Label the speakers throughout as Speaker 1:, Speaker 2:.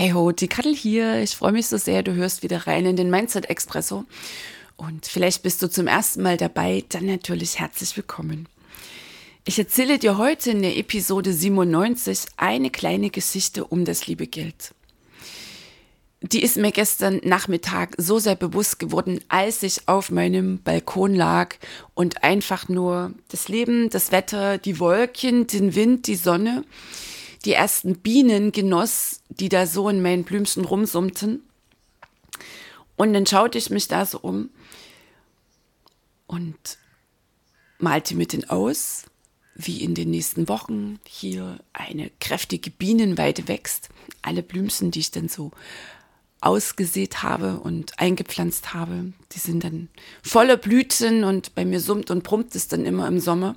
Speaker 1: Hey ho, die Kattel hier. Ich freue mich so sehr, du hörst wieder rein in den Mindset Expresso. Und vielleicht bist du zum ersten Mal dabei, dann natürlich herzlich willkommen. Ich erzähle dir heute in der Episode 97 eine kleine Geschichte um das liebe Geld. Die ist mir gestern Nachmittag so sehr bewusst geworden, als ich auf meinem Balkon lag und einfach nur das Leben, das Wetter, die Wolken, den Wind, die Sonne die ersten Bienen genoss, die da so in meinen Blümchen rumsummten. Und dann schaute ich mich da so um und malte mit den aus, wie in den nächsten Wochen hier eine kräftige Bienenweide wächst. Alle Blümchen, die ich dann so ausgesät habe und eingepflanzt habe, die sind dann voller Blüten und bei mir summt und brummt es dann immer im Sommer.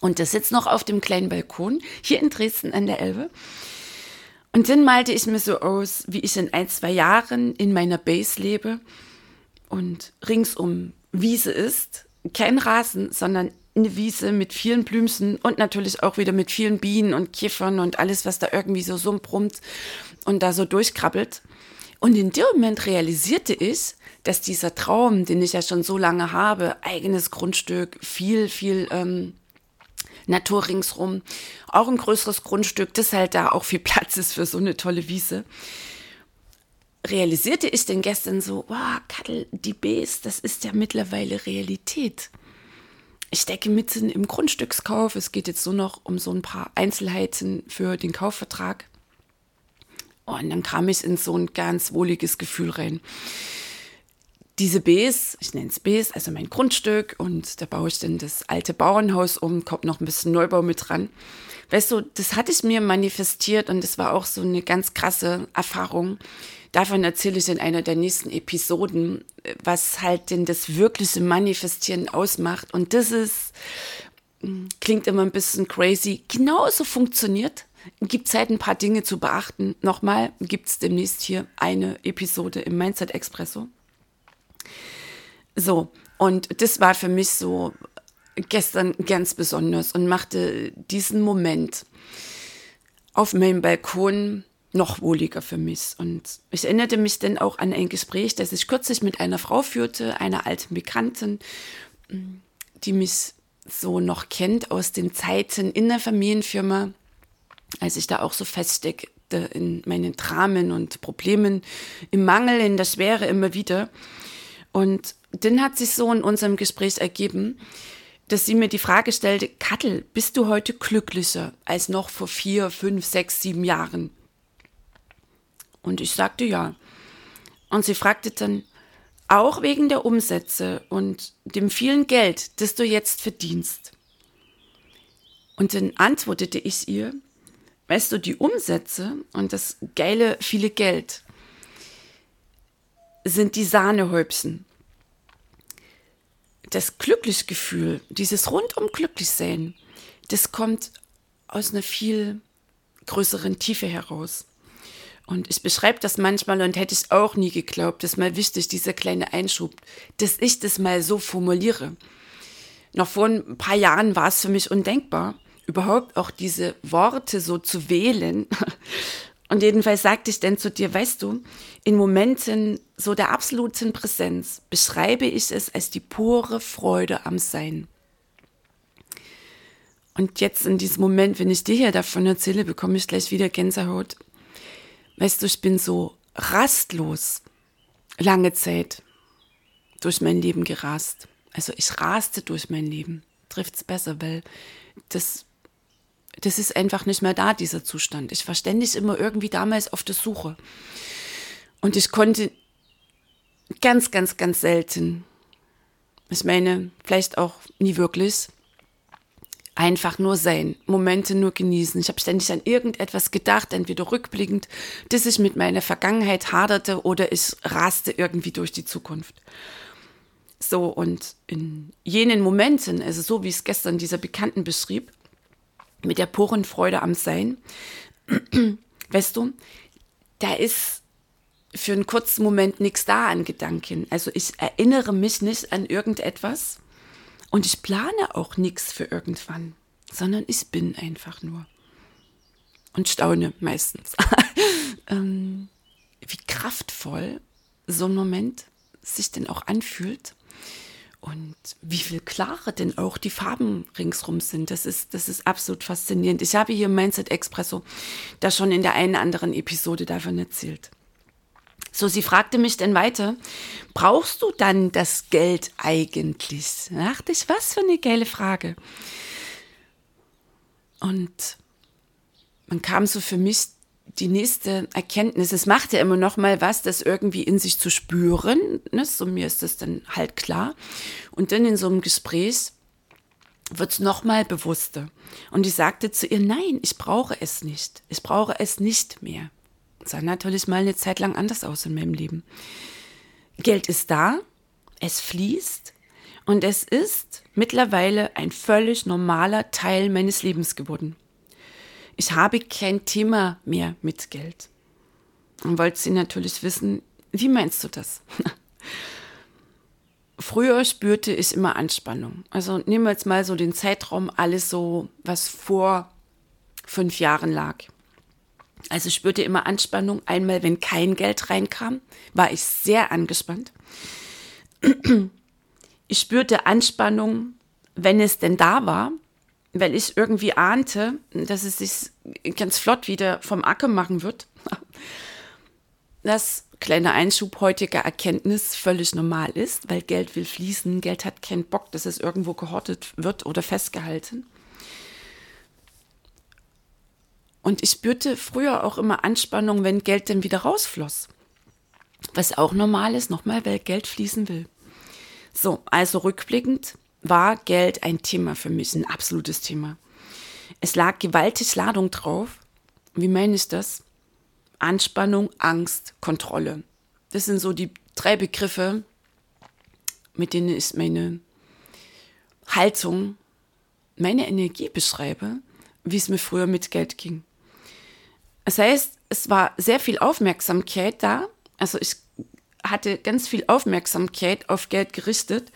Speaker 1: Und das sitzt noch auf dem kleinen Balkon hier in Dresden an der Elbe. Und dann malte ich mir so aus, wie ich in ein, zwei Jahren in meiner Base lebe und ringsum Wiese ist. Kein Rasen, sondern eine Wiese mit vielen Blümchen und natürlich auch wieder mit vielen Bienen und Kiffern und alles, was da irgendwie so sumbrummt und da so durchkrabbelt. Und in dem Moment realisierte ich, dass dieser Traum, den ich ja schon so lange habe, eigenes Grundstück, viel, viel ähm, Natur ringsrum. Auch ein größeres Grundstück, das halt da auch viel Platz ist für so eine tolle Wiese. Realisierte ich denn gestern so, wow, Kattel, die Bs, das ist ja mittlerweile Realität. Ich stecke mitten im Grundstückskauf. Es geht jetzt nur noch um so ein paar Einzelheiten für den Kaufvertrag. Und dann kam ich in so ein ganz wohliges Gefühl rein diese Bs, ich nenne es Bs, also mein Grundstück und da baue ich dann das alte Bauernhaus um, kommt noch ein bisschen Neubau mit dran. Weißt du, das hatte ich mir manifestiert und das war auch so eine ganz krasse Erfahrung. Davon erzähle ich in einer der nächsten Episoden, was halt denn das wirkliche Manifestieren ausmacht. Und das ist, hm, klingt immer ein bisschen crazy, genauso funktioniert. Gibt es halt ein paar Dinge zu beachten. Nochmal gibt es demnächst hier eine Episode im Mindset Expresso. So, und das war für mich so gestern ganz besonders und machte diesen Moment auf meinem Balkon noch wohliger für mich. Und ich erinnerte mich dann auch an ein Gespräch, das ich kürzlich mit einer Frau führte, einer alten Bekannten, die mich so noch kennt aus den Zeiten in der Familienfirma, als ich da auch so feststeckte in meinen Dramen und Problemen, im Mangel, in der Schwere immer wieder. Und dann hat sich so in unserem Gespräch ergeben, dass sie mir die Frage stellte, Kattel, bist du heute glücklicher als noch vor vier, fünf, sechs, sieben Jahren? Und ich sagte ja. Und sie fragte dann, auch wegen der Umsätze und dem vielen Geld, das du jetzt verdienst. Und dann antwortete ich ihr, weißt du, die Umsätze und das geile viele Geld sind die Sahnehäubchen das Glücklichgefühl, dieses rundum Glücklichsein, das kommt aus einer viel größeren Tiefe heraus. Und ich beschreibe das manchmal und hätte ich auch nie geglaubt, das ist mal wichtig, dieser kleine Einschub, dass ich das mal so formuliere. Noch vor ein paar Jahren war es für mich undenkbar, überhaupt auch diese Worte so zu wählen. Und jedenfalls sagte ich dann zu dir, weißt du, in Momenten so der absoluten Präsenz beschreibe ich es als die pure Freude am Sein. Und jetzt in diesem Moment, wenn ich dir hier davon erzähle, bekomme ich gleich wieder Gänsehaut. Weißt du, ich bin so rastlos lange Zeit durch mein Leben gerast. Also ich raste durch mein Leben. Trifft es besser, weil das das ist einfach nicht mehr da, dieser Zustand. Ich war ständig immer irgendwie damals auf der Suche. Und ich konnte ganz, ganz, ganz selten Ich meine, vielleicht auch nie wirklich. Einfach nur sein, Momente nur genießen. Ich habe ständig an irgendetwas gedacht, entweder rückblickend, dass ich mit meiner Vergangenheit haderte oder ich raste irgendwie durch die Zukunft. So, und in jenen Momenten, also so wie es gestern dieser Bekannten beschrieb, mit der puren Freude am Sein, weißt du, da ist für einen kurzen Moment nichts da an Gedanken. Also ich erinnere mich nicht an irgendetwas und ich plane auch nichts für irgendwann, sondern ich bin einfach nur. Und staune meistens. ähm, wie kraftvoll so ein Moment sich denn auch anfühlt und wie viel klarer denn auch die Farben ringsrum sind. Das ist, das ist absolut faszinierend. Ich habe hier Mindset Expresso da schon in der einen anderen Episode davon erzählt. So, sie fragte mich dann weiter, brauchst du dann das Geld eigentlich? Da dachte ich, was für eine geile Frage. Und man kam so für mich die nächste Erkenntnis, es macht ja immer noch mal was, das irgendwie in sich zu spüren. Ne? So mir ist das dann halt klar. Und dann in so einem Gespräch wird es noch mal bewusster. Und ich sagte zu ihr, nein, ich brauche es nicht. Ich brauche es nicht mehr. Sah natürlich mal eine Zeit lang anders aus in meinem Leben. Geld ist da, es fließt und es ist mittlerweile ein völlig normaler Teil meines Lebens geworden ich habe kein Thema mehr mit Geld. Und wollte sie natürlich wissen, wie meinst du das? Früher spürte ich immer Anspannung. Also nehmen wir jetzt mal so den Zeitraum, alles so, was vor fünf Jahren lag. Also ich spürte immer Anspannung. Einmal, wenn kein Geld reinkam, war ich sehr angespannt. Ich spürte Anspannung, wenn es denn da war weil ich irgendwie ahnte, dass es sich ganz flott wieder vom Acker machen wird. Das kleine Einschub heutiger Erkenntnis völlig normal ist, weil Geld will fließen, Geld hat keinen Bock, dass es irgendwo gehortet wird oder festgehalten. Und ich spürte früher auch immer Anspannung, wenn Geld dann wieder rausfloss. Was auch normal ist, nochmal, weil Geld fließen will. So, also rückblickend, war Geld ein Thema für mich, ein absolutes Thema. Es lag gewaltig Ladung drauf. Wie meine ich das? Anspannung, Angst, Kontrolle. Das sind so die drei Begriffe, mit denen ich meine Haltung, meine Energie beschreibe, wie es mir früher mit Geld ging. Das heißt, es war sehr viel Aufmerksamkeit da. Also ich hatte ganz viel Aufmerksamkeit auf Geld gerichtet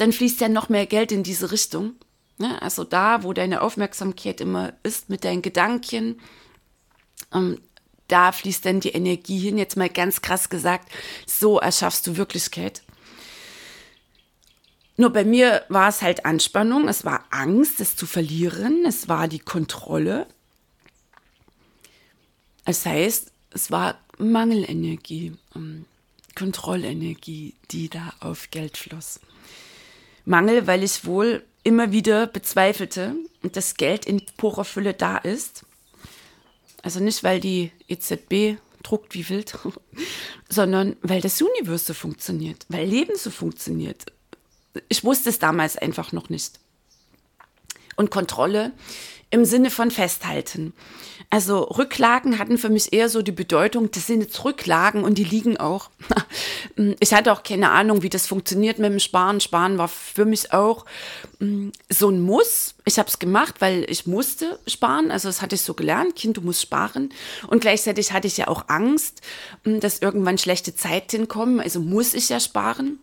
Speaker 1: dann fließt ja noch mehr Geld in diese Richtung. Ne? Also da, wo deine Aufmerksamkeit immer ist mit deinen Gedanken, ähm, da fließt dann die Energie hin. Jetzt mal ganz krass gesagt, so erschaffst du Wirklichkeit. Nur bei mir war es halt Anspannung, es war Angst, es zu verlieren, es war die Kontrolle. Das heißt, es war Mangelenergie, ähm, Kontrollenergie, die da auf Geld floss. Mangel, weil ich wohl immer wieder bezweifelte und das Geld in purer Fülle da ist. Also nicht, weil die EZB druckt wie wild, sondern weil das Universum so funktioniert, weil Leben so funktioniert. Ich wusste es damals einfach noch nicht. Und Kontrolle im Sinne von festhalten. Also Rücklagen hatten für mich eher so die Bedeutung, das sind jetzt Rücklagen und die liegen auch. Ich hatte auch keine Ahnung, wie das funktioniert mit dem Sparen. Sparen war für mich auch mm, so ein Muss. Ich habe es gemacht, weil ich musste sparen. Also das hatte ich so gelernt, Kind, du musst sparen. Und gleichzeitig hatte ich ja auch Angst, mm, dass irgendwann schlechte Zeiten kommen. Also muss ich ja sparen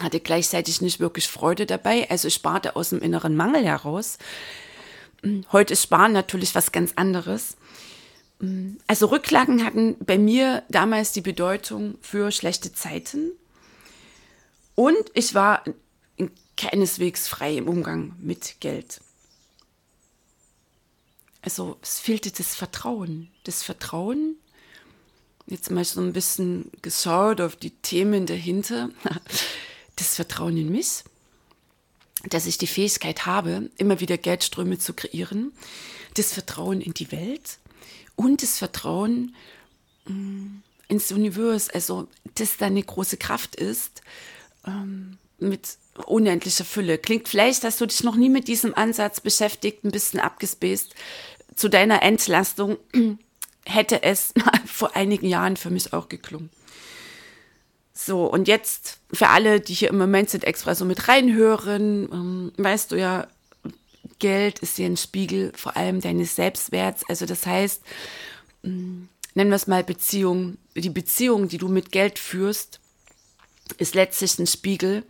Speaker 1: hatte gleichzeitig nicht wirklich Freude dabei. Also ich sparte aus dem inneren Mangel heraus. Heute ist Sparen natürlich was ganz anderes. Also Rücklagen hatten bei mir damals die Bedeutung für schlechte Zeiten. Und ich war keineswegs frei im Umgang mit Geld. Also es fehlte das Vertrauen. Das Vertrauen, jetzt mal so ein bisschen geschaut auf die Themen dahinter, das Vertrauen in mich, dass ich die Fähigkeit habe, immer wieder Geldströme zu kreieren, das Vertrauen in die Welt und das Vertrauen mm, ins Universum, also dass da eine große Kraft ist, ähm, mit unendliche Fülle. Klingt vielleicht, dass du dich noch nie mit diesem Ansatz beschäftigt, ein bisschen abgespaced. Zu deiner Entlastung hätte es vor einigen Jahren für mich auch geklungen. So, und jetzt für alle, die hier im Mindset Express so mit reinhören, ähm, weißt du ja, Geld ist hier ein Spiegel vor allem deines Selbstwerts. Also das heißt, ähm, nennen wir es mal Beziehung, die Beziehung, die du mit Geld führst, ist letztlich ein Spiegel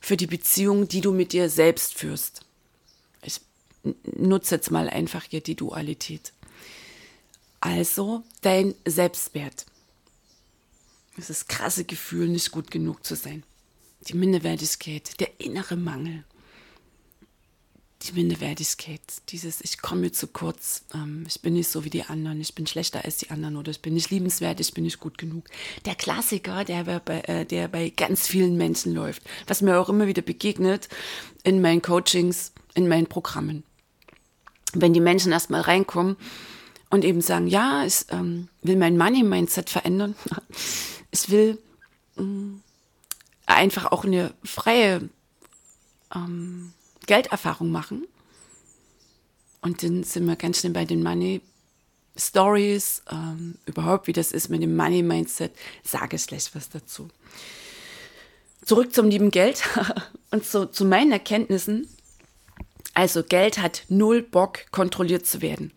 Speaker 1: für die Beziehung, die du mit dir selbst führst. Ich nutze jetzt mal einfach hier die Dualität. Also dein Selbstwert. Das krasse Gefühl, nicht gut genug zu sein. Die Minderwertigkeit, der innere Mangel die Minderwertigkeit, dieses Ich komme zu kurz, ähm, ich bin nicht so wie die anderen, ich bin schlechter als die anderen oder ich bin nicht liebenswert, ich bin nicht gut genug. Der Klassiker, der bei, äh, der bei ganz vielen Menschen läuft, was mir auch immer wieder begegnet in meinen Coachings, in meinen Programmen. Wenn die Menschen erstmal reinkommen und eben sagen, ja, ich ähm, will mein Money-Mindset verändern, ich will ähm, einfach auch eine freie ähm, Gelderfahrung machen. Und dann sind wir ganz schnell bei den Money Stories, ähm, überhaupt wie das ist mit dem Money Mindset, sage ich gleich was dazu. Zurück zum lieben Geld und so, zu meinen Erkenntnissen. Also Geld hat null Bock, kontrolliert zu werden.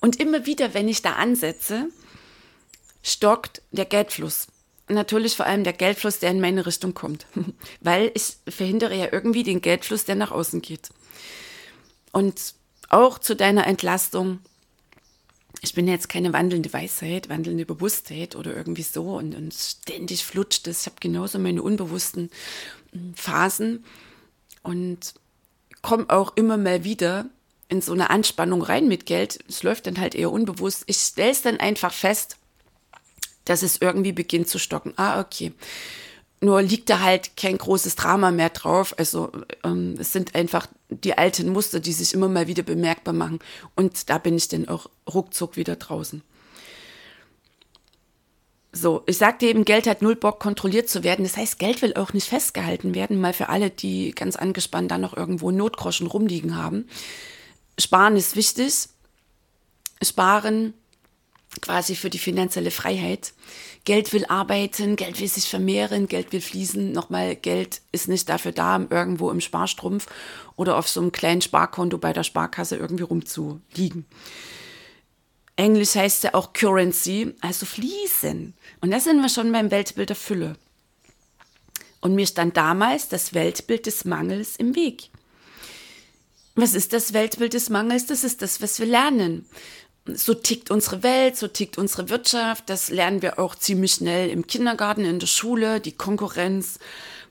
Speaker 1: Und immer wieder, wenn ich da ansetze, stockt der Geldfluss natürlich vor allem der Geldfluss, der in meine Richtung kommt, weil ich verhindere ja irgendwie den Geldfluss, der nach außen geht. Und auch zu deiner Entlastung, ich bin jetzt keine wandelnde Weisheit, wandelnde Bewusstheit oder irgendwie so und, und ständig flutscht es. Ich habe genauso meine unbewussten hm, Phasen und komme auch immer mal wieder in so eine Anspannung rein mit Geld. Es läuft dann halt eher unbewusst. Ich stelle es dann einfach fest dass es irgendwie beginnt zu stocken. Ah, okay. Nur liegt da halt kein großes Drama mehr drauf. Also ähm, es sind einfach die alten Muster, die sich immer mal wieder bemerkbar machen. Und da bin ich dann auch ruckzuck wieder draußen. So, ich sagte eben, Geld hat null Bock, kontrolliert zu werden. Das heißt, Geld will auch nicht festgehalten werden, mal für alle, die ganz angespannt da noch irgendwo Notgroschen rumliegen haben. Sparen ist wichtig. Sparen quasi für die finanzielle Freiheit. Geld will arbeiten, Geld will sich vermehren, Geld will fließen. Nochmal, Geld ist nicht dafür da, irgendwo im Sparstrumpf oder auf so einem kleinen Sparkonto bei der Sparkasse irgendwie rumzuliegen. Englisch heißt ja auch Currency, also fließen. Und da sind wir schon beim Weltbild der Fülle. Und mir stand damals das Weltbild des Mangels im Weg. Was ist das Weltbild des Mangels? Das ist das, was wir lernen so tickt unsere Welt, so tickt unsere Wirtschaft. Das lernen wir auch ziemlich schnell im Kindergarten, in der Schule, die Konkurrenz,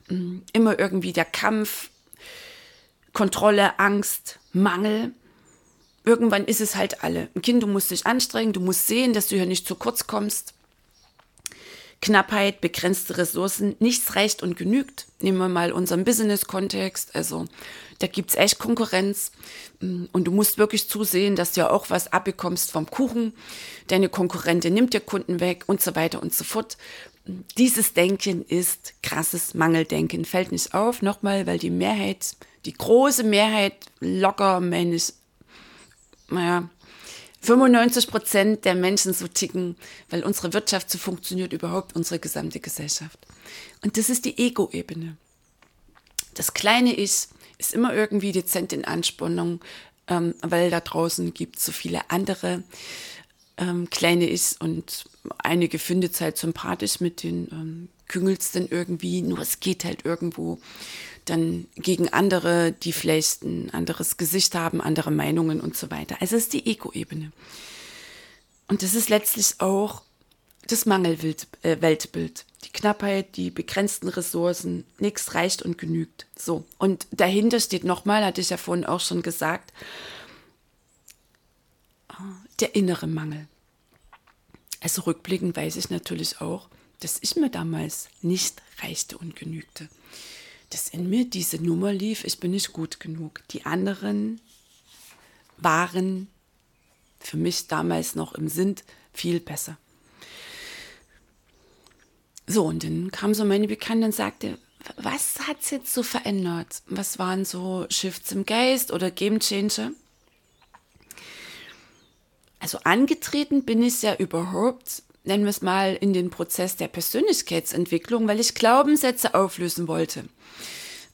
Speaker 1: mm, immer irgendwie der Kampf, Kontrolle, Angst, Mangel. Irgendwann ist es halt alle. Ein Kind, du musst dich anstrengen, du musst sehen, dass du hier nicht zu kurz kommst. Knappheit, begrenzte Ressourcen, nichts reicht und genügt. Nehmen wir mal unseren Business-Kontext. Also da gibt's echt Konkurrenz. Mm, und du musst wirklich zusehen, dass du ja auch was abbekommst vom Kuchen. Deine Konkurrentin nimmt dir Kunden weg und so weiter und so fort. Dieses Denken ist krasses Mangeldenken. Fällt nicht auf, nochmal, weil die Mehrheit, die große Mehrheit, locker, meine ich, naja, 95 Prozent der Menschen so ticken, weil unsere Wirtschaft so funktioniert, überhaupt unsere gesamte Gesellschaft. Und das ist die Ego-Ebene. Das kleine Ich ist immer irgendwie dezent in Anspannung, ähm, weil da draußen gibt es so viele andere ähm, kleine Ichs und einige findet es halt sympathisch mit den ähm, Küngels dann irgendwie, nur es geht halt irgendwo dann gegen andere, die vielleicht ein anderes Gesicht haben, andere Meinungen und so weiter. Also es ist die Ego-Ebene. Und das ist letztlich auch das Mangelweltbild. Die Knappheit, die begrenzten Ressourcen, nichts reicht und genügt. So. Und dahinter steht nochmal, hatte ich ja vorhin auch schon gesagt, der innere Mangel. Also rückblickend weiß ich natürlich auch, dass ich mir damals nicht reichte und genügte dass in mir diese Nummer lief, ich bin nicht gut genug. Die anderen waren für mich damals noch im Sinn viel besser. So, und dann kam so meine Bekannte und sagte, was hat es jetzt so verändert? Was waren so Shifts im Geist oder Game Changer? Also angetreten bin ich ja überhaupt, nennen wir es mal, in den Prozess der Persönlichkeitsentwicklung, weil ich Glaubenssätze auflösen wollte.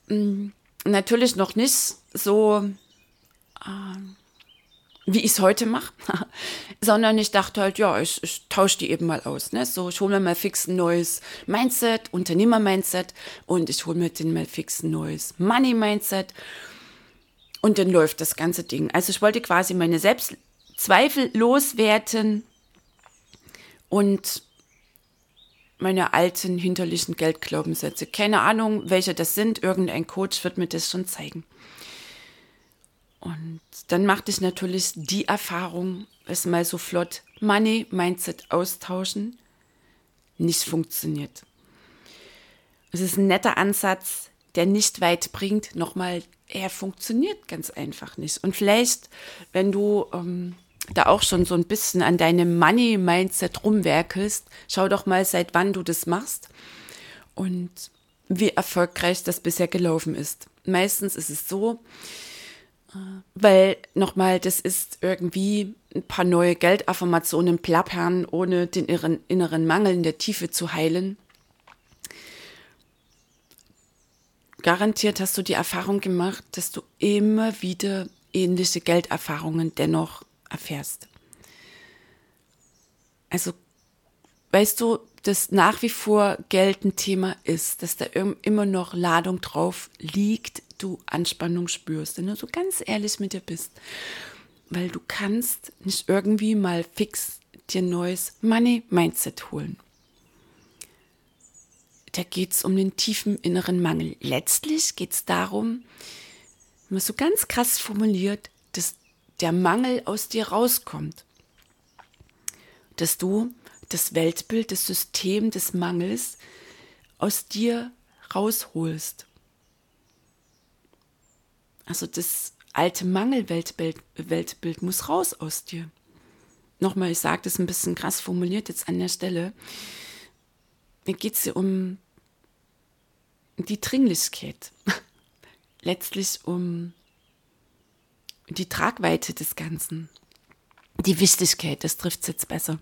Speaker 1: Hm, natürlich noch nicht so, äh, wie ich es heute mache, sondern ich dachte halt, ja, ich, ich tausche die eben mal aus. Ne? So, ich hole mir mal fix ein neues Mindset, Unternehmer-Mindset und ich hole mir den mal fix ein neues Money-Mindset und dann läuft das ganze Ding. Also ich wollte quasi meine Selbst Zweifel loswerden und meine alten hinterlichen Geldglaubenssätze. Keine Ahnung, welche das sind. Irgendein Coach wird mir das schon zeigen. Und dann machte ich natürlich die Erfahrung, es mal so flott Money Mindset austauschen nicht funktioniert. Es ist ein netter Ansatz, der nicht weit bringt. Nochmal, er funktioniert ganz einfach nicht. Und vielleicht, wenn du ähm, da auch schon so ein bisschen an deinem Money-Mindset rumwerkelst, schau doch mal, seit wann du das machst und wie erfolgreich das bisher gelaufen ist. Meistens ist es so, äh, weil nochmal, das ist irgendwie ein paar neue Geldaffirmationen plappern, ohne den inneren, inneren Mangel in der Tiefe zu heilen. Garantiert hast du die Erfahrung gemacht, dass du immer wieder ähnliche Gelderfahrungen dennoch erfährst. Also, weißt du, dass nach wie vor Geld ein Thema ist, dass da immer noch Ladung drauf liegt, du Anspannung spürst, wenn du so ganz ehrlich mit dir bist. Weil du kannst nicht irgendwie mal fix dir neues Money-Mindset holen. Da geht es um den tiefen inneren Mangel. Letztlich geht es darum, wenn man so ganz krass formuliert, dass der Mangel aus dir rauskommt. Dass du das Weltbild, das System des Mangels aus dir rausholst. Also das alte Mangelweltbild Weltbild muss raus aus dir. Nochmal, ich sage das ein bisschen krass formuliert jetzt an der Stelle. Mir geht es hier um die Dringlichkeit. Letztlich um die Tragweite des Ganzen, die Wichtigkeit, das trifft es jetzt besser.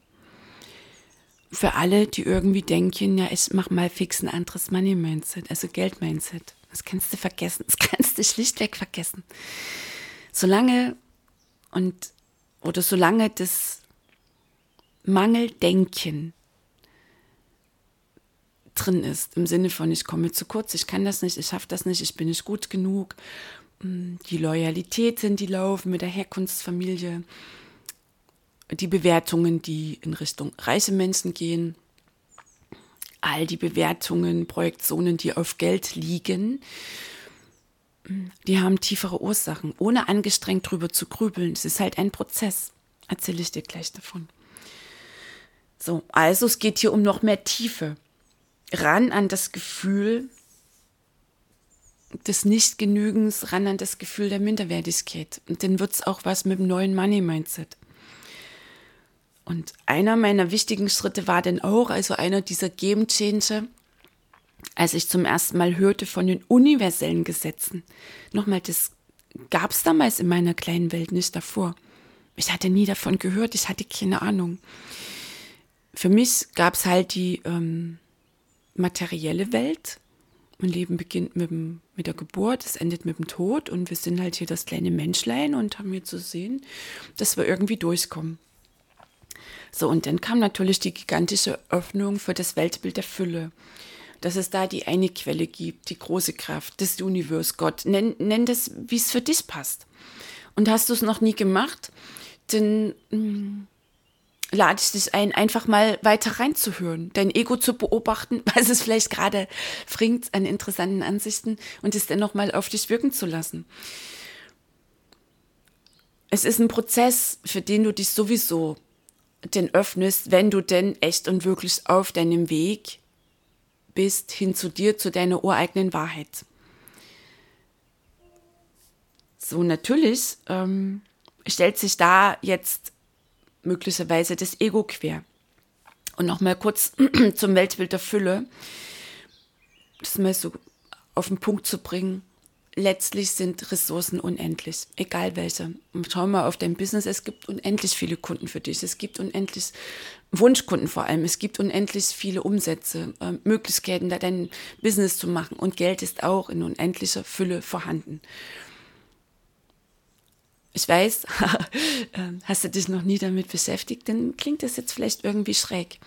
Speaker 1: Für alle, die irgendwie denken, ja, ich mach mal fix ein anderes Money-Mindset, also Geld-Mindset. Das kannst du vergessen, das kannst du schlichtweg vergessen. Solange und oder solange das Mangeldenken drin ist, im Sinne von, ich komme zu kurz, ich kann das nicht, ich schaffe das nicht, ich bin nicht gut genug die Loyalitäten, die laufen mit der Herkunftsfamilie, die Bewertungen, die in Richtung reiche Menschen gehen, all die Bewertungen, Projektionen, die auf Geld liegen, die haben tiefere Ursachen, ohne angestrengt drüber zu grübeln. Es ist halt ein Prozess. Erzähle ich dir gleich davon. So, also es geht hier um noch mehr Tiefe. Ran an das Gefühl, des Nichtgenügens ran an das Gefühl der Minderwertigkeit. Und dann wird es auch was mit dem neuen Money-Mindset. Und einer meiner wichtigen Schritte war dann auch, also einer dieser Game Changer, als ich zum ersten Mal hörte von den universellen Gesetzen. Nochmal, das gab es damals in meiner kleinen Welt nicht davor. Ich hatte nie davon gehört, ich hatte keine Ahnung. Für mich gab es halt die ähm, materielle Welt mein Leben beginnt mit, dem, mit der Geburt, es endet mit dem Tod und wir sind halt hier das kleine Menschlein und haben hier zu sehen, dass wir irgendwie durchkommen. So, und dann kam natürlich die gigantische Öffnung für das Weltbild der Fülle. Dass es da die eine Quelle gibt, die große Kraft, das Universum, Gott. Nenn, nenn das, wie es für dich passt. Und hast du es noch nie gemacht, dann mh, hm, lade ich dich ein, einfach mal weiter reinzuhören, dein Ego zu beobachten, was es vielleicht gerade bringt an interessanten Ansichten und es dennoch mal auf dich wirken zu lassen. Es ist ein Prozess, für den du dich sowieso denn öffnest, wenn du denn echt und wirklich auf deinem Weg bist, hin zu dir, zu deiner ureigenen Wahrheit. So, natürlich ähm, stellt sich da jetzt möglicherweise das Ego quer. Und nochmal kurz zum Weltbild der Fülle. Das mal so auf den Punkt zu bringen, letztlich sind Ressourcen unendlich, egal welche. Und schau mal auf dein Business, es gibt unendlich viele Kunden für dich, es gibt unendlich Wunschkunden vor allem, es gibt unendlich viele Umsätze, äh, Möglichkeiten, da dein Business zu machen und Geld ist auch in unendlicher Fülle vorhanden. Ich weiß, ähm, hast du dich noch nie damit beschäftigt, dann klingt das jetzt vielleicht irgendwie schräg.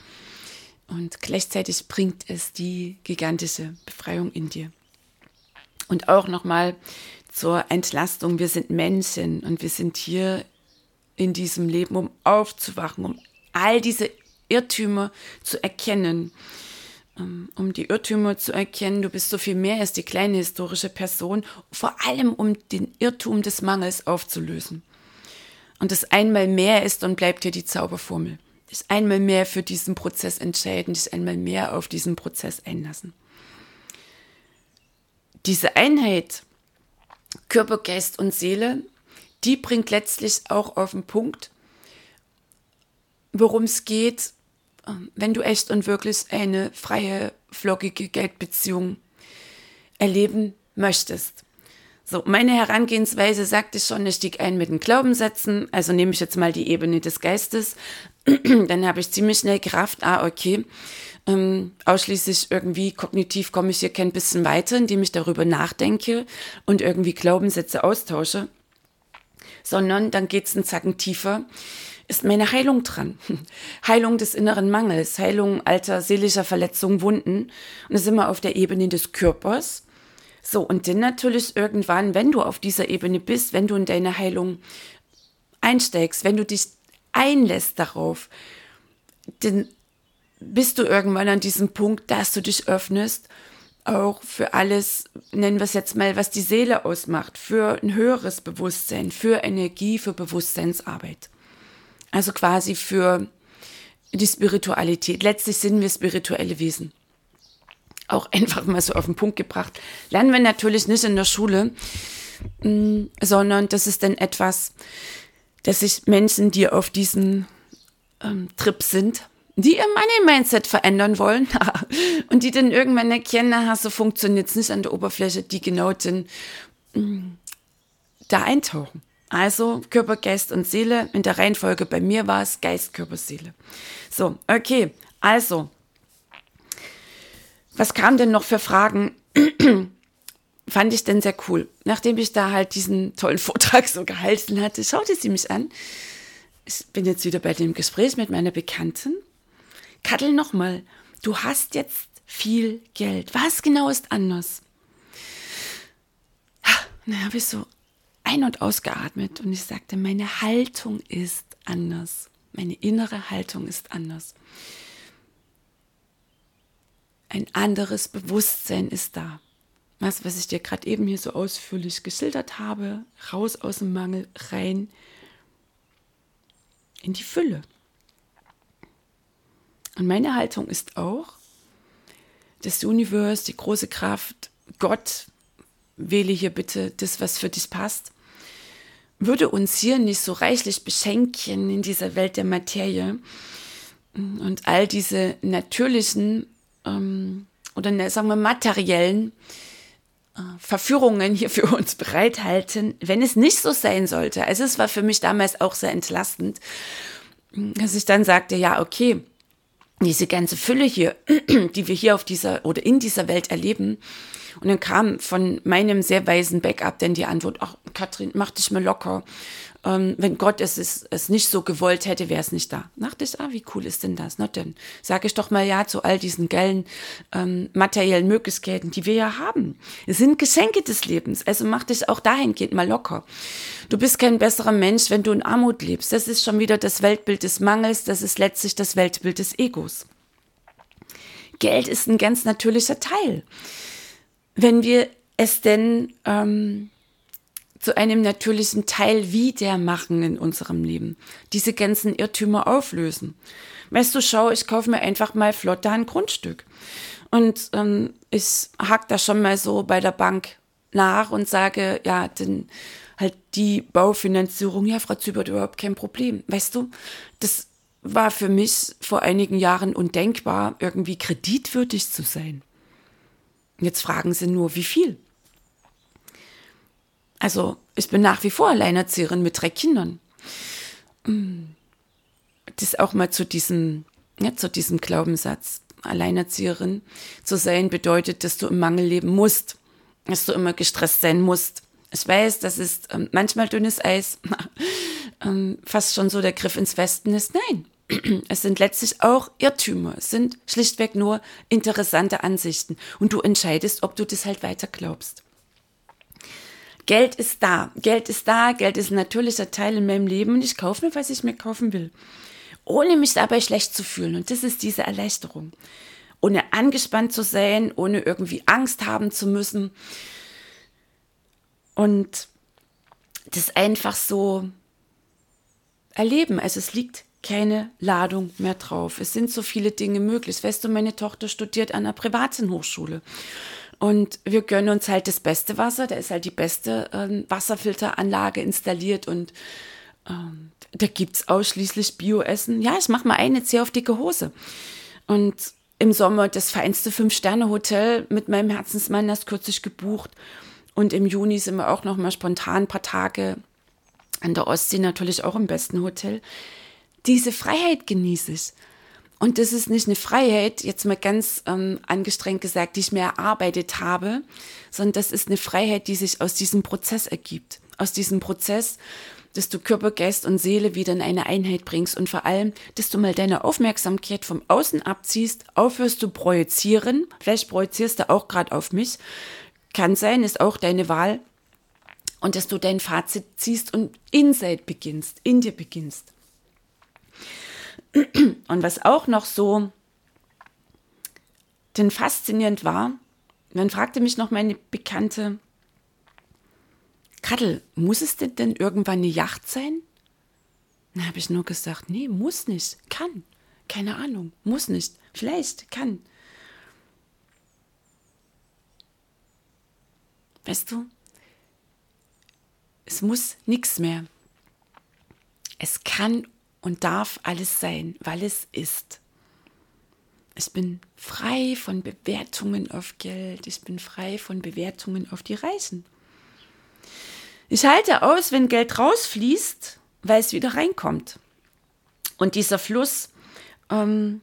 Speaker 1: Und gleichzeitig bringt es die gigantische Befreiung in dir. Und auch nochmal zur Entlastung. Wir sind Menschen und wir sind hier in diesem Leben, um aufzuwachen, um all diese Irrtümer zu erkennen. Ähm, um die Irrtümer zu erkennen, du bist so viel mehr als die kleine historische Person, vor allem um den Irrtum des Mangels aufzulösen. Und das einmal mehr ist und bleibt hier die Zauberformel. Das einmal mehr für diesen Prozess entscheiden, das einmal mehr auf diesen Prozess einlassen diese Einheit Körper, Geist und Seele, die bringt letztlich auch auf den Punkt, worum es geht, wenn du echt und wirklich eine freie, flockige Geldbeziehung erleben möchtest. So, meine Herangehensweise sagte ich schon, ich stieg ein mit den Glaubenssätzen, also nehme ich jetzt mal die Ebene des Geistes, dann habe ich ziemlich schnell Kraft, ah, okay, ähm, ausschließlich irgendwie kognitiv komme ich hier kein bisschen weiter, indem ich darüber nachdenke und irgendwie Glaubenssätze austausche, sondern dann geht es einen Zacken tiefer, ist meine Heilung dran. Heilung des inneren Mangels, Heilung alter seelischer Verletzungen, Wunden. Und das sind wir auf der Ebene des Körpers. So, und dann natürlich irgendwann, wenn du auf dieser Ebene bist, wenn du in deine Heilung einsteigst, wenn du dich einlässt darauf, dann bist du irgendwann an diesem Punkt, dass du dich öffnest, auch für alles, nennen wir es jetzt mal, was die Seele ausmacht, für ein höheres Bewusstsein, für Energie, für Bewusstseinsarbeit. Also quasi für die Spiritualität. Letztlich sind wir spirituelle Wesen. Auch einfach mal so auf den Punkt gebracht. Lernen wir natürlich nicht in der Schule, mm, sondern das ist dann etwas, dass sich Menschen, die auf diesem ähm, Trip sind, die ihr Money-Mindset verändern wollen und die dann irgendwann erkennen, aha, so funktioniert es nicht an der Oberfläche, die genau dann mm, da eintauchen. Also Körper, Geist und Seele. In der Reihenfolge bei mir war es Geist, Körper, Seele. So, okay. Also, was kam denn noch für Fragen? Fand ich denn sehr cool. Nachdem ich da halt diesen tollen Vortrag so gehalten hatte, schaute sie mich an. Ich bin jetzt wieder bei dem Gespräch mit meiner Bekannten Kattel nochmal, du hast jetzt viel Geld. Was genau ist anders? Dann habe ich so ein- und ausgeatmet und ich sagte, meine Haltung ist anders. Meine innere Haltung ist anders. Ein anderes Bewusstsein ist da. Was, was ich dir gerade eben hier so ausführlich geschildert habe, raus aus dem Mangel, rein in die Fülle. Und meine Haltung ist auch, das Universum, die große Kraft, Gott, wähle hier bitte das, was für dich passt, würde uns hier nicht so reichlich beschenken in dieser Welt der Materie und all diese natürlichen ähm, oder ne, sagen wir materiellen äh, Verführungen hier für uns bereithalten, wenn es nicht so sein sollte. Also es war für mich damals auch sehr entlastend, dass ich dann sagte, ja, okay, diese ganze Fülle hier, die wir hier auf dieser oder in dieser Welt erleben. Und dann kam von meinem sehr weisen Backup dann die Antwort, ach, Katrin, mach dich mal locker. Ähm, wenn Gott es, es, es nicht so gewollt hätte, wäre es nicht da. Dachte ich, ah, wie cool ist denn das? Na denn, sage ich doch mal ja zu all diesen geilen ähm, materiellen Möglichkeiten, die wir ja haben. Es sind Geschenke des Lebens, also mach dich auch dahingehend mal locker. Du bist kein besserer Mensch, wenn du in Armut lebst. Das ist schon wieder das Weltbild des Mangels, das ist letztlich das Weltbild des Egos. Geld ist ein ganz natürlicher Teil. Wenn wir es denn ähm, zu einem natürlichen Teil wieder machen in unserem Leben. Diese ganzen Irrtümer auflösen. Weißt du, schau, ich kaufe mir einfach mal flott da ein Grundstück. Und ähm, ich hack da schon mal so bei der Bank nach und sage, ja, denn halt die Baufinanzierung, ja, Frau Zübert, überhaupt kein Problem. Weißt du, das war für mich vor einigen Jahren undenkbar, irgendwie kreditwürdig zu sein. Jetzt fragen sie nur, wie viel? Also, ich bin nach wie vor Alleinerzieherin mit drei Kindern. Mm. Das auch mal zu diesem, ja, zu diesem Glaubenssatz. Alleinerzieherin zu sein bedeutet, dass du im Mangel leben musst, dass du immer gestresst sein musst. Ich weiß, das ist ähm, manchmal dünnes Eis, ähm, fast schon so der Griff ins Westen ist. Nein, es sind letztlich auch Irrtümer, es sind schlichtweg nur interessante Ansichten. Und du entscheidest, ob du das halt weiter glaubst. Geld ist da, Geld ist da, Geld ist ein natürlicher Teil in meinem Leben und ich kaufe mir, was ich mir kaufen will, ohne mich dabei schlecht zu fühlen. Und das ist diese Erleichterung. Ohne angespannt zu sein, ohne irgendwie Angst haben zu müssen. Und das einfach so erleben. Also es liegt keine Ladung mehr drauf. Es sind so viele Dinge möglich. Weißt du, meine Tochter studiert an einer privaten Hochschule. Und wir gönnen uns halt das beste Wasser. Da ist halt die beste ähm, Wasserfilteranlage installiert und ähm, da gibt es ausschließlich Bioessen. Ja, ich mache mal eine ziehe auf dicke Hose. Und im Sommer das feinste Fünf-Sterne-Hotel mit meinem Herzensmann das kürzlich gebucht. Und im Juni sind wir auch noch mal spontan ein paar Tage an der Ostsee natürlich auch im besten Hotel diese Freiheit genieße ich. Und das ist nicht eine Freiheit, jetzt mal ganz ähm, angestrengt gesagt, die ich mir erarbeitet habe, sondern das ist eine Freiheit, die sich aus diesem Prozess ergibt. Aus diesem Prozess, dass du Körper, Geist und Seele wieder in eine Einheit bringst und vor allem, dass du mal deine Aufmerksamkeit vom Außen abziehst, aufhörst zu projizieren. Vielleicht projizierst du auch gerade auf mich. Kann sein, ist auch deine Wahl. Und dass du dein Fazit ziehst und inside beginnst, in dir beginnst. Und was auch noch so denn faszinierend war, dann fragte mich noch meine Bekannte, Kattel, muss es denn, irgendwann eine Yacht sein? Dann habe ich nur gesagt, nee, muss nicht, kann. Keine Ahnung, muss nicht, vielleicht, kann. Weißt du, es muss nichts mehr. Es kann und darf alles sein, weil es ist. Ich bin frei von Bewertungen auf Geld. Ich bin frei von Bewertungen auf die Reisen. Ich halte aus, wenn Geld rausfließt, weil es wieder reinkommt. Und dieser Fluss, ähm,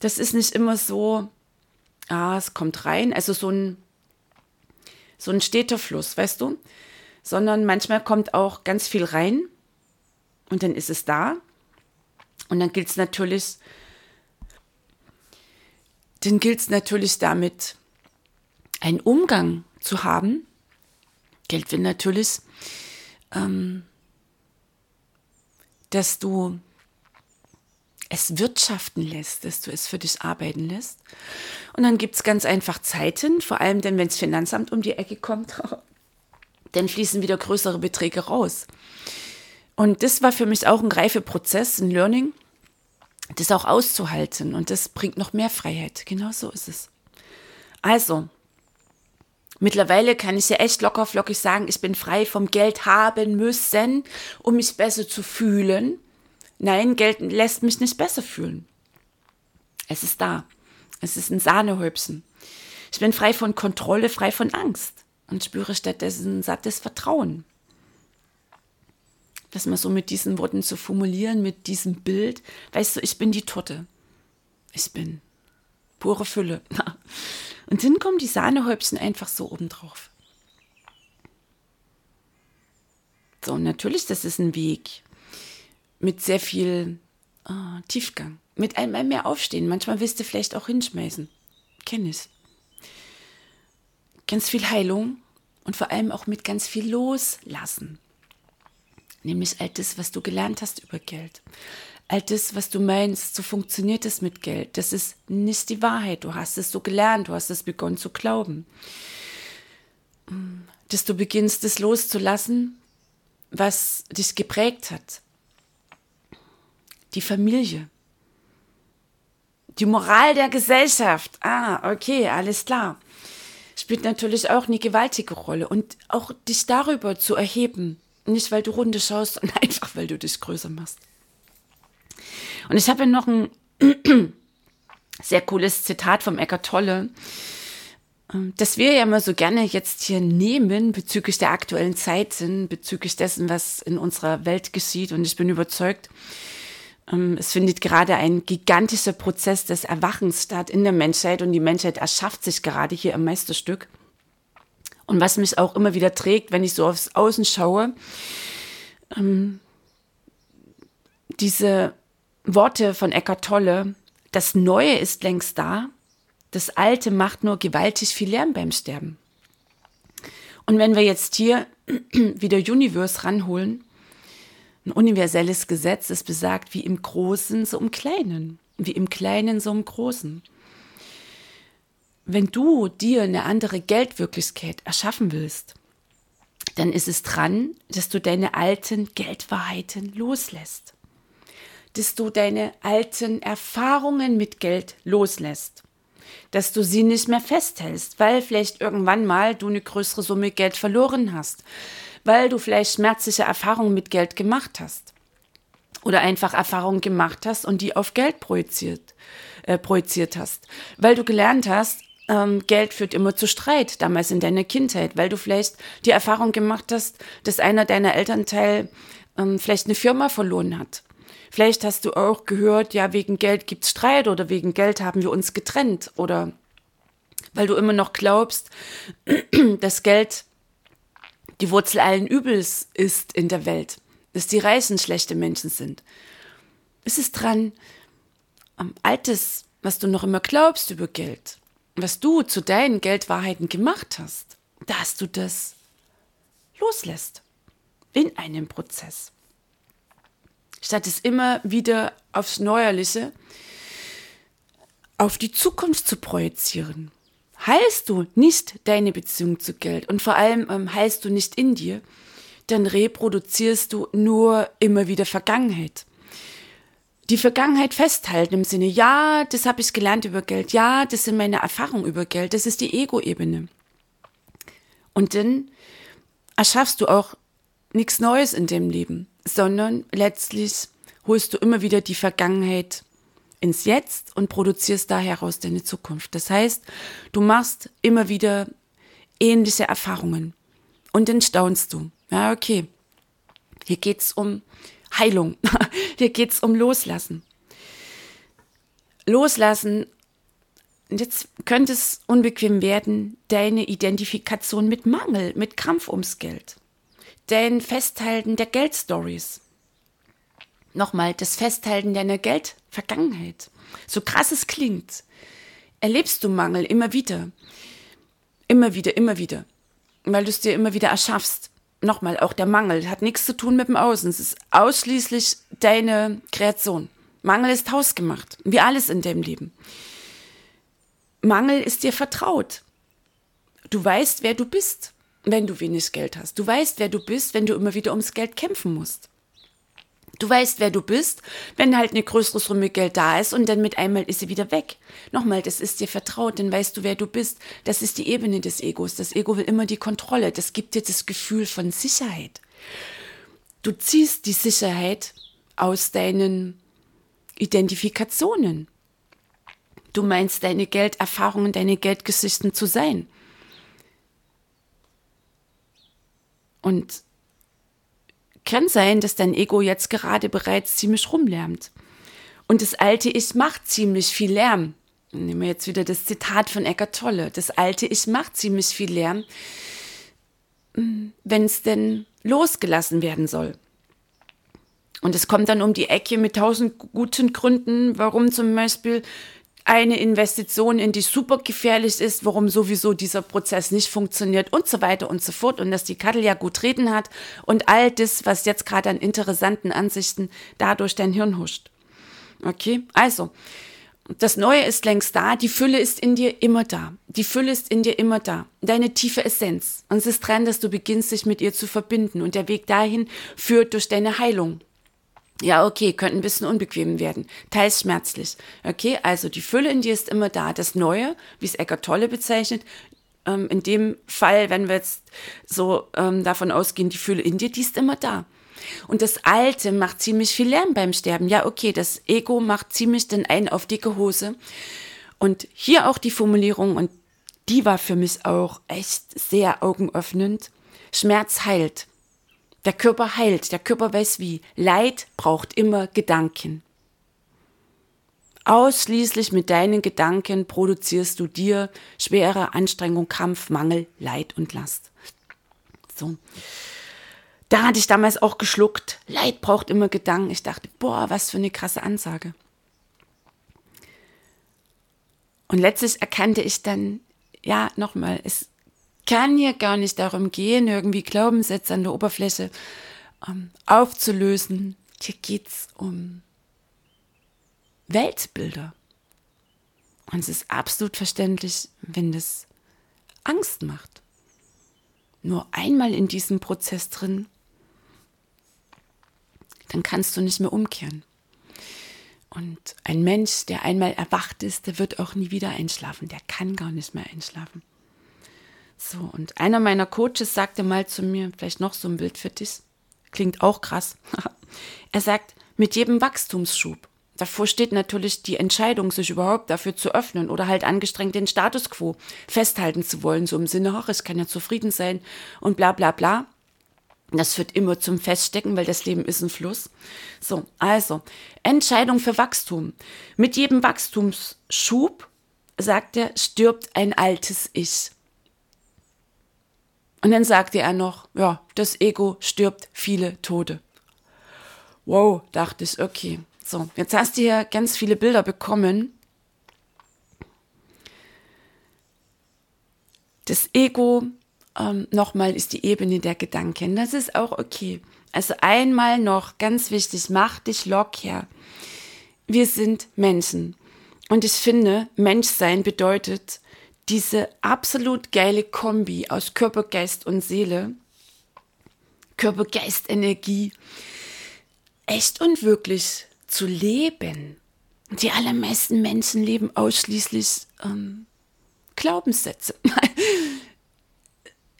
Speaker 1: das ist nicht immer so, ah, es kommt rein, also so ein, so ein steter Fluss, weißt du? Sondern manchmal kommt auch ganz viel rein und dann ist es da. Und dann gilt es natürlich, dann gilt es natürlich damit, einen Umgang zu haben. Geld will natürlich, ähm, dass du es wirtschaften lässt, dass du es für dich arbeiten lässt. Und dann gibt es ganz einfach Zeiten, vor allem denn, wenn das Finanzamt um die Ecke kommt, dann fließen wieder größere Beträge raus. Und das war für mich auch ein Reifeprozess, ein Learning, das auch auszuhalten. Und das bringt noch mehr Freiheit. Genau so ist es. Also, mittlerweile kann ich ja echt locker flockig sagen, ich bin frei vom Geld haben müssen, um mich besser zu fühlen. Nein, Geld lässt mich nicht besser fühlen. Es ist da. Es ist ein Sahnehäubchen. Ich bin frei von Kontrolle, frei von Angst und spüre stattdessen sattes Vertrauen das mal so mit diesen Worten zu formulieren, mit diesem Bild. Weißt du, ich bin die Torte. Ich bin pure Fülle. Und dann kommen die Sahnehäubchen einfach so obendrauf. So, natürlich, das ist ein Weg mit sehr viel oh, Tiefgang, mit einmal mehr aufstehen. Manchmal willst du vielleicht auch hinschmeißen. Kenn ich. Ganz viel Heilung und vor allem auch mit ganz viel Loslassen nämlich all das, was du gelernt hast über Geld. All das, was du meinst, so funktioniert es mit Geld. Das ist nicht die Wahrheit. Du hast es so gelernt, du hast es begonnen zu glauben. Dass du beginnst, es loszulassen, was dich geprägt hat. Die Familie. Die Moral der Gesellschaft. Ah, okay, alles klar. Spielt natürlich auch eine gewaltige Rolle. Und auch dich darüber zu erheben, nicht, weil du Runde schaust, sondern einfach, weil du dich größer machst. Und ich habe noch ein sehr cooles Zitat vom Eckart Tolle. ähm, dass wir ja immer so gerne jetzt hier nehmen bezüglich der aktuellen Zeiten, bezüglich dessen, was in unserer Welt geschieht. Und ich bin überzeugt, ähm, es findet gerade ein gigantischer Prozess des Erwachens statt in der Menschheit und die Menschheit erschafft sich gerade hier im Meisterstück. Und was mich auch immer wieder trägt, wenn ich so aufs Außen schaue, ähm, diese Worte von Eckart Tolle, das Neue ist längst da, das Alte macht nur gewaltig viel Lärm beim Sterben. Und wenn wir jetzt hier wieder Universe ranholen, ein universelles Gesetz, das besagt, wie im Großen, so im Kleinen, wie im Kleinen, so im Großen. Wenn du dir eine andere Geldwirklichkeit erschaffen willst, dann ist es dran, dass du deine alten Geldwahrheiten loslässt. Dass du deine alten Erfahrungen mit Geld loslässt. Dass du sie nicht mehr festhältst, weil vielleicht irgendwann mal du eine größere Summe Geld verloren hast, weil du vielleicht schmerzliche Erfahrungen mit Geld gemacht hast. Oder einfach Erfahrungen gemacht hast und die auf Geld projiziert, äh, projiziert hast, weil du gelernt hast, ähm, Geld führt immer zu Streit, damals in deiner Kindheit, weil du vielleicht die Erfahrung gemacht hast, dass einer deiner Elternteil ähm, vielleicht eine Firma verloren hat Vielleicht hast du auch gehört, ja, wegen Geld gibt's Streit oder wegen Geld haben wir uns getrennt oder weil du immer noch glaubst, dass Geld die Wurzel allen Übels ist in der Welt, dass die Reichen schlechte Menschen sind. Es ist dran, am Altes, was du noch immer glaubst über Geld, was du zu deinen Geldwahrheiten gemacht hast, dass du das loslässt in einem Prozess statt es immer wieder aufs Neuerliche, auf die Zukunft zu projizieren. Heilst du nicht deine Beziehung zu Geld und vor allem ähm, heilst du nicht in dir, dann reproduzierst du nur immer wieder Vergangenheit. Die Vergangenheit festhalten im Sinne, ja, das habe ich gelernt über Geld, ja, das sind meine Erfahrungen über Geld, das ist die Ego-Ebene. Und dann erschaffst du auch nichts Neues in dem Leben sondern letztlich holst du immer wieder die Vergangenheit ins Jetzt und produzierst da heraus deine Zukunft. Das heißt, du machst immer wieder ähnliche Erfahrungen und dann staunst du. Ja, okay. Hier geht's um Heilung. Hier geht's um Loslassen. Loslassen. Jetzt könnte es unbequem werden, deine Identifikation mit Mangel, mit Krampf ums Geld dein Festhalten der Geldstories. Nochmal, das Festhalten deiner Geldvergangenheit. So krass es klingt, erlebst du Mangel immer wieder. Immer wieder, immer wieder. Weil du es dir immer wieder erschaffst. Nochmal, auch der Mangel hat nichts zu tun mit dem Außen. Es ist ausschließlich deine Kreation. Mangel ist hausgemacht, wie alles in deinem Leben. Mangel ist dir vertraut. Du weißt, wer du bist wenn du wenig Geld hast. Du weißt, wer du bist, wenn du immer wieder ums Geld kämpfen musst. Du weißt, wer du bist, wenn halt eine größere Summe Geld da ist und dann mit einmal ist sie wieder weg. Nochmal, das ist dir vertraut, dann weißt du, wer du bist. Das ist die Ebene des Egos. Das Ego will immer die Kontrolle. Das gibt dir das Gefühl von Sicherheit. Du ziehst die Sicherheit aus deinen Identifikationen. Du meinst deine Gelderfahrungen, deine Geldgeschichten zu sein. Und kann sein, dass dein Ego jetzt gerade bereits ziemlich rumlärmt. Und das alte Ich macht ziemlich viel Lärm. Nehmen wir jetzt wieder das Zitat von Eckart Tolle. Das alte Ich macht ziemlich viel Lärm, wenn es denn losgelassen werden soll. Und es kommt dann um die Ecke mit tausend guten Gründen, warum zum Beispiel eine Investition in die super gefährlich ist, warum sowieso dieser Prozess nicht funktioniert und so weiter und so fort und dass die Kattel ja gut reden hat und all das, was jetzt gerade an interessanten Ansichten dadurch dein Hirn huscht. Okay, also, das Neue ist längst da, die Fülle ist in dir immer da. Die Fülle ist in dir immer da. Deine tiefe Essenz. Und es ist dran, dass du beginnst, dich mit ihr zu verbinden. Und der Weg dahin führt durch deine Heilung. Ja, okay, könnte ein bisschen unbequem werden, teils schmerzlich. Okay, also die Fülle in dir ist immer da. Das Neue, wie es Eckart Tolle bezeichnet, ähm, in dem Fall, wenn wir jetzt so ähm, davon ausgehen, die Fülle in dir, die ist immer da. Und das Alte macht ziemlich viel Lärm beim Sterben. Ja, okay, das Ego macht ziemlich den einen auf dicke Hose. Und hier auch die Formulierung, und die war für mich auch echt sehr augenöffnend. Schmerz heilt. Der Körper heilt, der Körper weiß wie. Leid braucht immer Gedanken. Ausschließlich mit deinen Gedanken produzierst du dir schwere Anstrengung, Kampf, Mangel, Leid und Last. So. Da hatte ich damals auch geschluckt. Leid braucht immer Gedanken. Ich dachte, boah, was für eine krasse Ansage. Und letztlich erkannte ich dann, ja, nochmal, es kann hier gar nicht darum gehen, irgendwie Glaubenssätze an der Oberfläche ähm, aufzulösen. Hier geht's um Weltbilder. Und es ist absolut verständlich, wenn das Angst macht. Nur einmal in diesem Prozess drin, dann kannst du nicht mehr umkehren. Und ein Mensch, der einmal erwacht ist, der wird auch nie wieder einschlafen. Der kann gar nicht mehr einschlafen. So, und einer meiner Coaches sagte mal zu mir, vielleicht noch so ein Bild für dich, klingt auch krass. er sagt, mit jedem Wachstumsschub, davor steht natürlich die Entscheidung, sich überhaupt dafür zu öffnen oder halt angestrengt den Status quo festhalten zu wollen, so im Sinne, ach, ich kann ja zufrieden sein und bla bla bla. Das führt immer zum Feststecken, weil das Leben ist ein Fluss. So, also, Entscheidung für Wachstum. Mit jedem Wachstumsschub, sagt er, stirbt ein altes Ich. Und dann sagte er noch, ja, das Ego stirbt viele Tode. Wow, dachte ich, okay. So, jetzt hast du hier ganz viele Bilder bekommen. Das Ego ähm, nochmal ist die Ebene der Gedanken. Das ist auch okay. Also einmal noch ganz wichtig, mach dich locker. Wir sind Menschen. Und ich finde, Menschsein bedeutet, diese absolut geile Kombi aus Körper, Geist und Seele, Körper, Geist, Energie, echt und wirklich zu leben. Die allermeisten Menschen leben ausschließlich ähm, Glaubenssätze.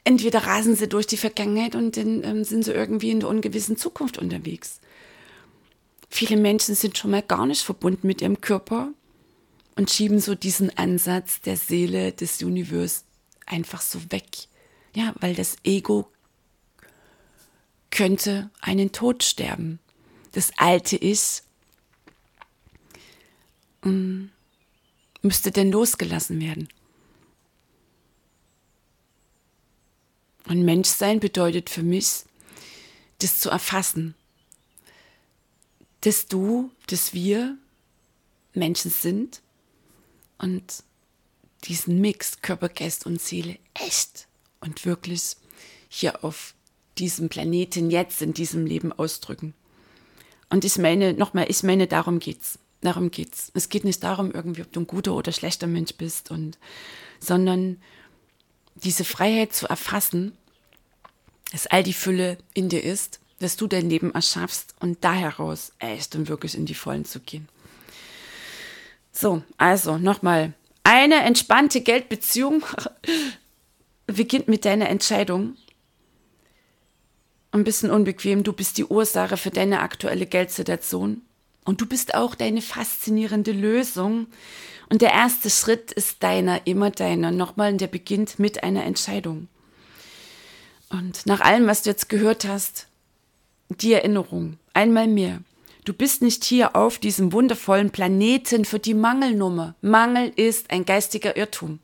Speaker 1: Entweder rasen sie durch die Vergangenheit und dann ähm, sind sie irgendwie in der ungewissen Zukunft unterwegs. Viele Menschen sind schon mal gar nicht verbunden mit ihrem Körper und schieben so diesen Ansatz der Seele des Universums einfach so weg. Ja, weil das Ego könnte einen Tod sterben. Das alte Ich ähm, müsste denn losgelassen werden. Und Menschsein bedeutet für mich, das zu erfassen, dass du, dass wir Menschen sind und diesen Mix Körper, Geist und Seele echt und wirklich hier auf diesem Planeten jetzt in diesem Leben ausdrücken. Und ich meine, nochmal, ich meine, darum geht's. Darum geht's. Es geht nicht darum, irgendwie, ob du ein guter oder schlechter Mensch bist und, sondern diese Freiheit zu erfassen, dass all die Fülle in dir ist, dass du dein Leben erschaffst und da heraus echt und wirklich in die Vollen zu gehen. So, also nochmal. Eine entspannte Geldbeziehung beginnt mit deiner Entscheidung. Ein bisschen unbequem, du bist die Ursache für deine aktuelle Geldsituation und du bist auch deine faszinierende Lösung. Und der erste Schritt ist deiner, immer deiner. Nochmal, der beginnt mit einer Entscheidung. Und nach allem, was du jetzt gehört hast, die Erinnerung, einmal mehr. Du bist nicht hier auf diesem wundervollen Planeten für die Mangelnummer. Mangel ist ein geistiger Irrtum.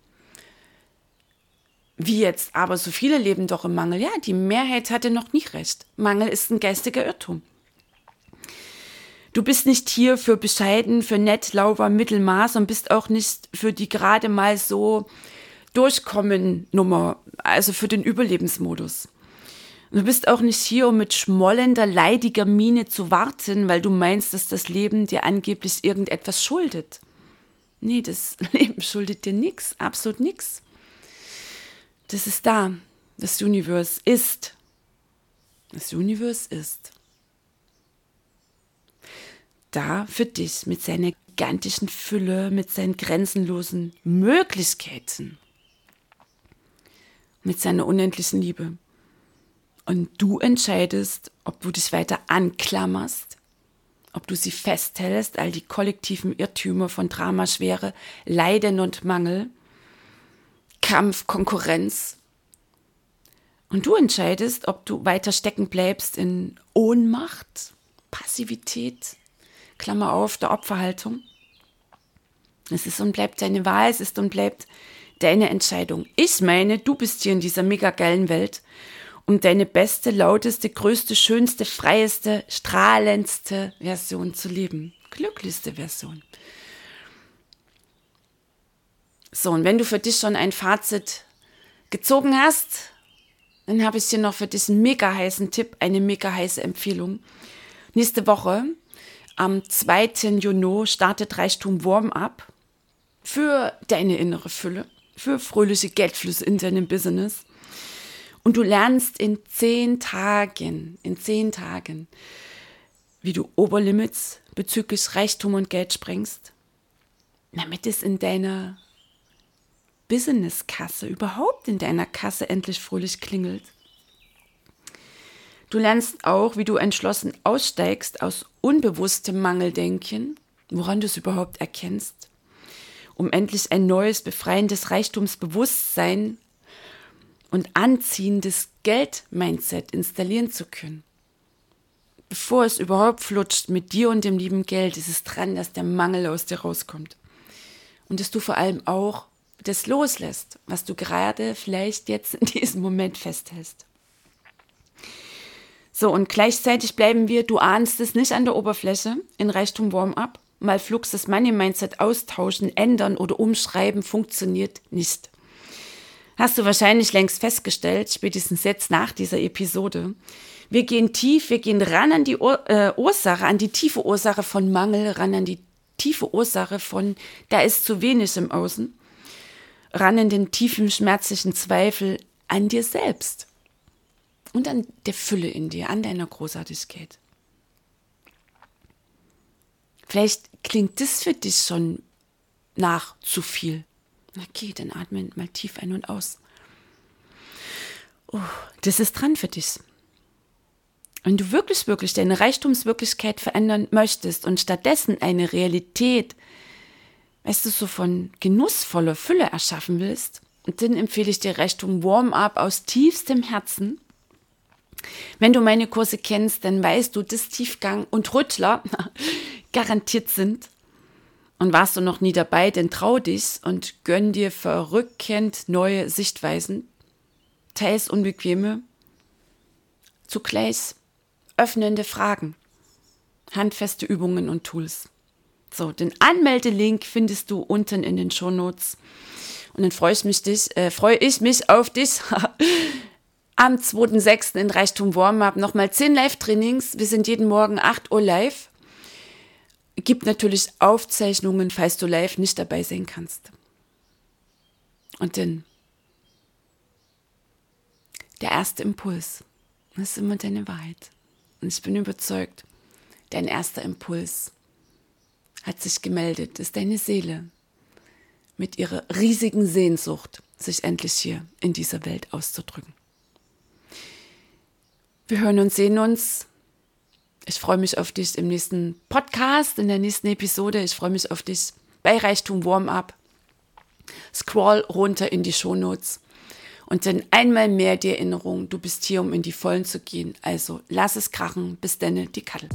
Speaker 1: Wie jetzt, aber so viele leben doch im Mangel. Ja, die Mehrheit hatte noch nie recht. Mangel ist ein geistiger Irrtum. Du bist nicht hier für bescheiden, für nett, lauber, Mittelmaß und bist auch nicht für die gerade mal so Durchkommen Nummer, also für den Überlebensmodus. Du bist auch nicht hier, um mit schmollender, leidiger Miene zu warten, weil du meinst, dass das Leben dir angeblich irgendetwas schuldet. Nee, das Leben schuldet dir nichts, absolut nichts. Das ist da. Das Universum ist. Das Universum ist. Da für dich mit seiner gigantischen Fülle, mit seinen grenzenlosen Möglichkeiten, mit seiner unendlichen Liebe. Und du entscheidest, ob du dich weiter anklammerst, ob du sie festhältst, all die kollektiven Irrtümer von Drama, Schwere, Leiden und Mangel. Kampf, Konkurrenz. Und du entscheidest, ob du weiter stecken bleibst in Ohnmacht, Passivität, Klammer auf, der Opferhaltung. Es ist und bleibt deine Wahl, es ist und bleibt deine Entscheidung. Ich meine, du bist hier in dieser mega geilen Welt, um deine beste, lauteste, größte, schönste, freieste, strahlendste Version zu leben. Glücklichste Version. So, und wenn du für dich schon ein Fazit gezogen hast, dann habe ich hier noch für dich einen mega heißen Tipp, eine mega heiße Empfehlung. Nächste Woche, am 2. Juni, startet Reichtum Warm-up für deine innere Fülle, für fröhliche Geldflüsse in deinem Business. Und du lernst in zehn Tagen, in zehn Tagen, wie du Oberlimits bezüglich Reichtum und Geld sprengst, damit es in deiner Businesskasse, überhaupt in deiner Kasse endlich fröhlich klingelt. Du lernst auch, wie du entschlossen aussteigst aus unbewusstem Mangeldenken, woran du es überhaupt erkennst, um endlich ein neues, befreiendes Reichtumsbewusstsein und anziehendes Geld-Mindset installieren zu können. Bevor es überhaupt flutscht mit dir und dem lieben Geld, ist es dran, dass der Mangel aus dir rauskommt. Und dass du vor allem auch das loslässt, was du gerade vielleicht jetzt in diesem Moment festhältst. So, und gleichzeitig bleiben wir, du ahnst es nicht an der Oberfläche, in Reichtum Warm-up. Mal Flux das Money-Mindset austauschen, ändern oder umschreiben funktioniert nicht. Hast du wahrscheinlich längst festgestellt, spätestens jetzt nach dieser Episode. Wir gehen tief, wir gehen ran an die Ur äh, Ursache, an die tiefe Ursache von Mangel, ran an die tiefe Ursache von, da ist zu wenig im Außen ran in den tiefen, schmerzlichen Zweifel an dir selbst und an der Fülle in dir, an deiner Großartigkeit. Vielleicht klingt das für dich schon nach zu viel. Okay, dann atme mal tief ein und aus. Oh, das ist dran für dich. Wenn du wirklich, wirklich deine Reichtumswirklichkeit verändern möchtest und stattdessen eine Realität weißt du, so von genussvoller Fülle erschaffen willst, dann empfehle ich dir Reichtum Warm-up aus tiefstem Herzen. Wenn du meine Kurse kennst, dann weißt du, dass Tiefgang und Rüttler garantiert sind. Und warst du noch nie dabei, dann trau dich und gönn dir verrückend neue Sichtweisen, teils unbequeme, zugleich öffnende Fragen, handfeste Übungen und Tools. So, den Anmeldelink findest du unten in den Shownotes. Und dann freue ich mich, dich, äh, freue ich mich auf dich am 2.6. in Reichtum Warm-Up. Nochmal 10 Live-Trainings. Wir sind jeden Morgen 8 Uhr live. Gibt natürlich Aufzeichnungen, falls du live nicht dabei sein kannst. Und dann der erste Impuls. Das ist immer deine Wahrheit. Und ich bin überzeugt, dein erster Impuls hat sich gemeldet, ist deine Seele mit ihrer riesigen Sehnsucht, sich endlich hier in dieser Welt auszudrücken. Wir hören und sehen uns. Ich freue mich auf dich im nächsten Podcast, in der nächsten Episode. Ich freue mich auf dich bei Reichtum Warm-Up. Scroll runter in die Shownotes. Und dann einmal mehr die Erinnerung, du bist hier, um in die Vollen zu gehen. Also lass es krachen. Bis denne, die Kattel.